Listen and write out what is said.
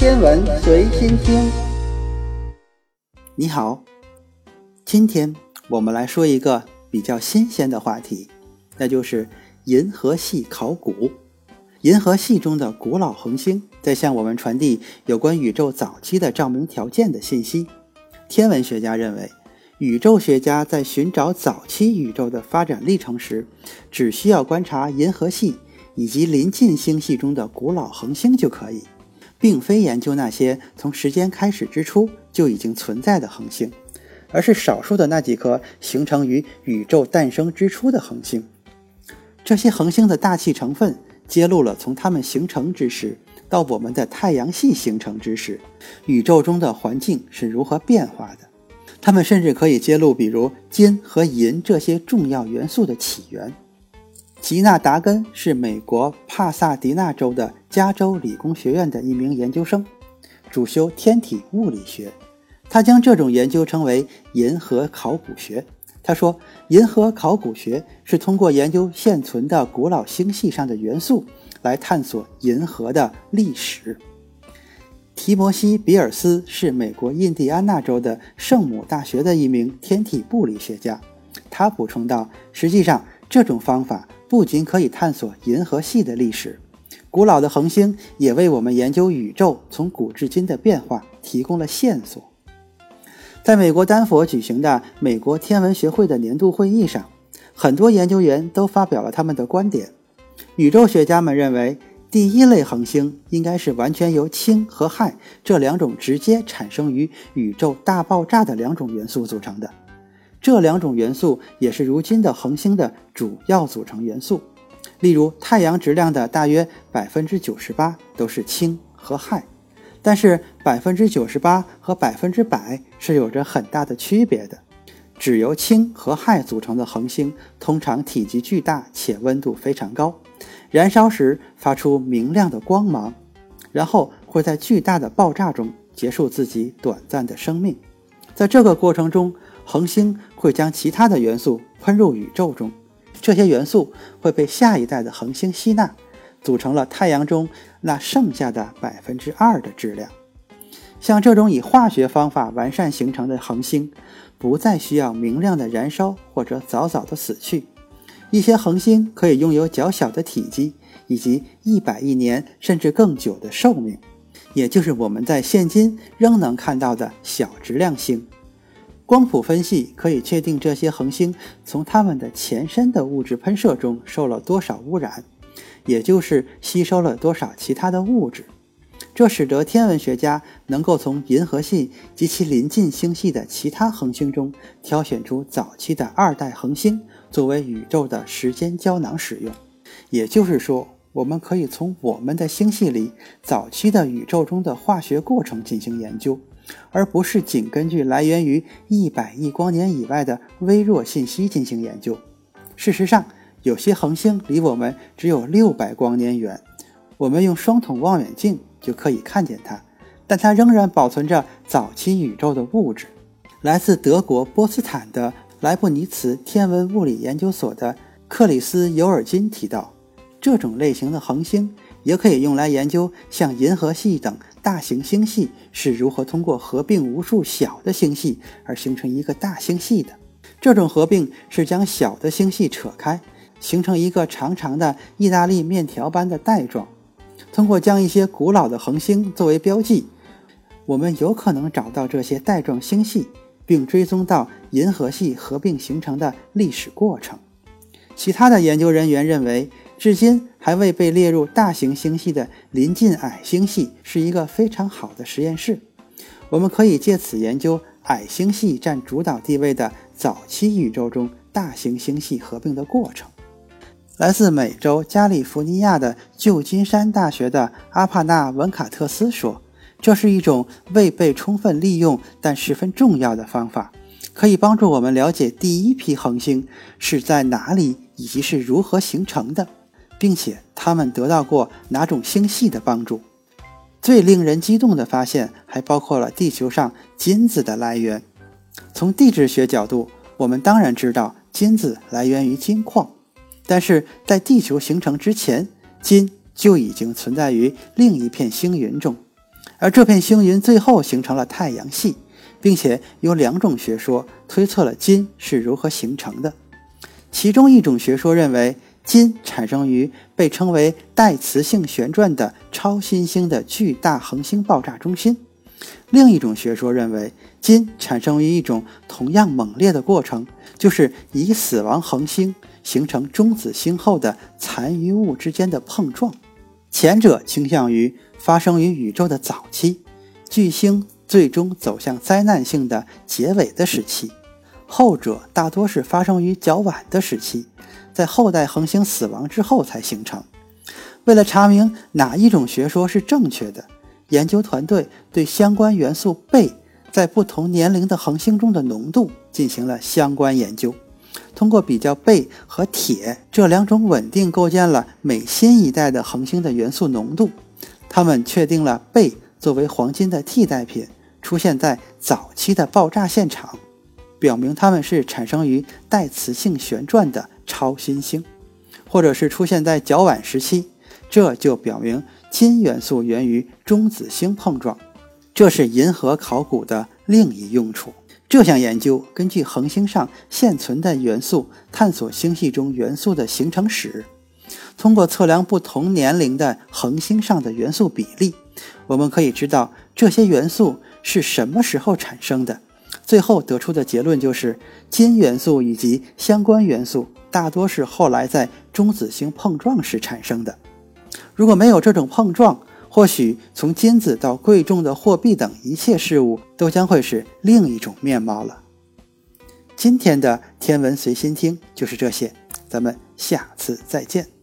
天文随心听。你好，今天我们来说一个比较新鲜的话题，那就是银河系考古。银河系中的古老恒星在向我们传递有关宇宙早期的照明条件的信息。天文学家认为。宇宙学家在寻找早期宇宙的发展历程时，只需要观察银河系以及邻近星系中的古老恒星就可以，并非研究那些从时间开始之初就已经存在的恒星，而是少数的那几颗形成于宇宙诞生之初的恒星。这些恒星的大气成分揭露了从它们形成之时到我们的太阳系形成之时，宇宙中的环境是如何变化的。它们甚至可以揭露，比如金和银这些重要元素的起源。吉纳达根是美国帕萨迪纳州的加州理工学院的一名研究生，主修天体物理学。他将这种研究称为“银河考古学”。他说：“银河考古学是通过研究现存的古老星系上的元素，来探索银河的历史。”提摩西·比尔斯是美国印第安纳州的圣母大学的一名天体物理学家。他补充道：“实际上，这种方法不仅可以探索银河系的历史，古老的恒星也为我们研究宇宙从古至今的变化提供了线索。”在美国丹佛举行的美国天文学会的年度会议上，很多研究员都发表了他们的观点。宇宙学家们认为。第一类恒星应该是完全由氢和氦这两种直接产生于宇宙大爆炸的两种元素组成的。这两种元素也是如今的恒星的主要组成元素。例如，太阳质量的大约百分之九十八都是氢和氦，但是百分之九十八和百分之百是有着很大的区别的。只由氢和氦组成的恒星通常体积巨大且温度非常高。燃烧时发出明亮的光芒，然后会在巨大的爆炸中结束自己短暂的生命。在这个过程中，恒星会将其他的元素喷入宇宙中，这些元素会被下一代的恒星吸纳，组成了太阳中那剩下的百分之二的质量。像这种以化学方法完善形成的恒星，不再需要明亮的燃烧或者早早的死去。一些恒星可以拥有较小的体积，以及一百亿年甚至更久的寿命，也就是我们在现今仍能看到的小质量星。光谱分析可以确定这些恒星从它们的前身的物质喷射中受了多少污染，也就是吸收了多少其他的物质。这使得天文学家能够从银河系及其邻近星系的其他恒星中挑选出早期的二代恒星。作为宇宙的时间胶囊使用，也就是说，我们可以从我们的星系里早期的宇宙中的化学过程进行研究，而不是仅根据来源于一百亿光年以外的微弱信息进行研究。事实上，有些恒星离我们只有六百光年远，我们用双筒望远镜就可以看见它，但它仍然保存着早期宇宙的物质。来自德国波茨坦的。莱布尼茨天文物理研究所的克里斯尤尔金提到，这种类型的恒星也可以用来研究像银河系等大型星系是如何通过合并无数小的星系而形成一个大星系的。这种合并是将小的星系扯开，形成一个长长的意大利面条般的带状。通过将一些古老的恒星作为标记，我们有可能找到这些带状星系。并追踪到银河系合并形成的历史过程。其他的研究人员认为，至今还未被列入大型星系的临近矮星系是一个非常好的实验室。我们可以借此研究矮星系占主导地位的早期宇宙中大型星系合并的过程。来自美洲加利福尼亚的旧金山大学的阿帕纳文卡特斯说。这是一种未被充分利用但十分重要的方法，可以帮助我们了解第一批恒星是在哪里以及是如何形成的，并且他们得到过哪种星系的帮助。最令人激动的发现还包括了地球上金子的来源。从地质学角度，我们当然知道金子来源于金矿，但是在地球形成之前，金就已经存在于另一片星云中。而这片星云最后形成了太阳系，并且有两种学说推测了金是如何形成的。其中一种学说认为，金产生于被称为带磁性旋转的超新星的巨大恒星爆炸中心；另一种学说认为，金产生于一种同样猛烈的过程，就是以死亡恒星形成中子星后的残余物之间的碰撞。前者倾向于发生于宇宙的早期，巨星最终走向灾难性的结尾的时期；后者大多是发生于较晚的时期，在后代恒星死亡之后才形成。为了查明哪一种学说是正确的，研究团队对相关元素钡在不同年龄的恒星中的浓度进行了相关研究。通过比较钡和铁这两种稳定构建了每新一代的恒星的元素浓度，他们确定了钡作为黄金的替代品出现在早期的爆炸现场，表明它们是产生于带磁性旋转的超新星，或者是出现在较晚时期，这就表明金元素源于中子星碰撞。这是银河考古的另一用处。这项研究根据恒星上现存的元素，探索星系中元素的形成史。通过测量不同年龄的恒星上的元素比例，我们可以知道这些元素是什么时候产生的。最后得出的结论就是，金元素以及相关元素大多是后来在中子星碰撞时产生的。如果没有这种碰撞，或许从金子到贵重的货币等一切事物，都将会是另一种面貌了。今天的天文随心听就是这些，咱们下次再见。